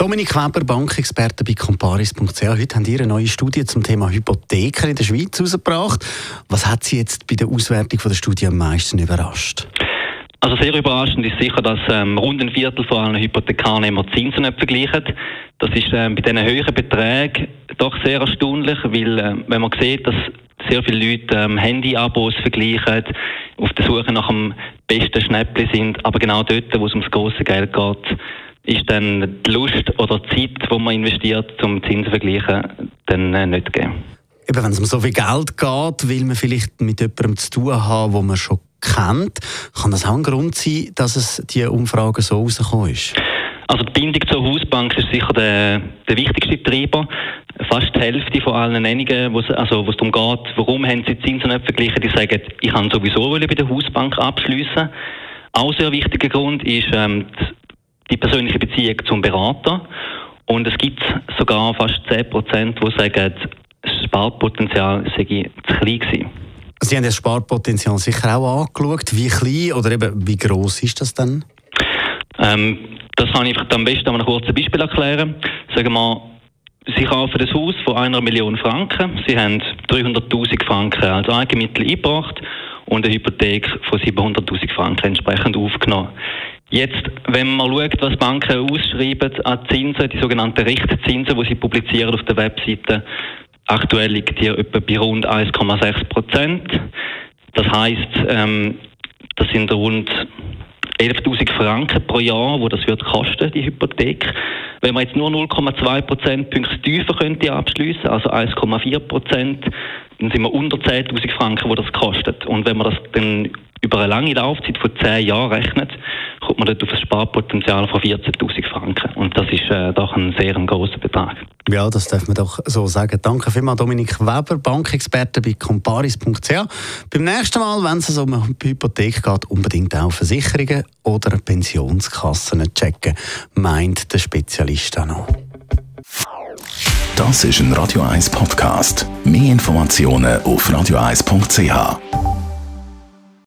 Dominik Weber, Bankexperte bei comparis.ch. Heute haben Sie eine neue Studie zum Thema Hypotheken in der Schweiz herausgebracht. Was hat Sie jetzt bei der Auswertung der Studie am meisten überrascht? Also sehr überraschend ist sicher, dass ähm, rund ein Viertel von allen Hypothekernehmern Zinsen nicht vergleichen. Das ist ähm, bei diesen höheren Beträgen doch sehr erstaunlich, weil äh, wenn man sieht, dass sehr viele Leute ähm, Handy-Abos vergleichen, auf der Suche nach dem besten Schnäppchen sind, aber genau dort, wo es ums große Geld geht, ist dann die Lust oder die Zeit, die man investiert, zum Zinsen zu vergleichen, dann äh, nicht gegeben. Eben, wenn es um so viel Geld geht, will man vielleicht mit jemandem zu tun haben, wo man schon kennt. Kann das auch ein Grund sein, dass es die Umfrage so rausgekommen ist? Also die Bindung zur Hausbank ist sicher der, der wichtigste Treiber. Fast die Hälfte von allen Nennigen, wo es, also, wo es darum geht, warum haben sie die Zinsen nicht verglichen, die sagen, ich kann sowieso bei der Hausbank abschließen. Auch sehr wichtiger Grund ist ähm, die die persönliche Beziehung zum Berater. Und es gibt sogar fast 10 Prozent, die sagen, das Sparpotenzial sei zu klein gewesen. Sie haben das Sparpotenzial sicher auch angeschaut. Wie klein oder eben wie groß ist das denn? Ähm, das kann ich am besten an einem kurzen Beispiel erklären. Sagen wir, Sie kaufen ein Haus von einer Million Franken. Sie haben 300.000 Franken als Eigenmittel eingebracht und eine Hypothek von 700.000 Franken entsprechend aufgenommen. Jetzt, wenn man schaut, was Banken ausschreiben an Zinsen, die sogenannten Richtzinsen, die sie publizieren auf der Webseite, aktuell liegt hier etwa bei rund 1,6 Prozent. Das heißt, ähm, das sind rund 11.000 Franken pro Jahr, wo das wird kosten, die Hypothek. Wenn man jetzt nur 0,2 Prozentpunkte tiefer könnte abschließen, also 1,4 Prozent, dann sind wir unter 10.000 Franken, wo das kostet. Und wenn man das dann über eine lange Laufzeit von 10 Jahren rechnet, man dort auf ein Sparpotenzial von 14.000 Franken. Und das ist äh, doch ein sehr großer Betrag. Ja, das darf man doch so sagen. Danke vielmals, Dominik Weber, Bankexperte bei comparis.ch. Beim nächsten Mal, wenn es um eine Hypothek geht, unbedingt auch Versicherungen oder Pensionskassen checken, meint der Spezialist auch noch. Das ist ein Radio 1 Podcast. Mehr Informationen auf radio1.ch.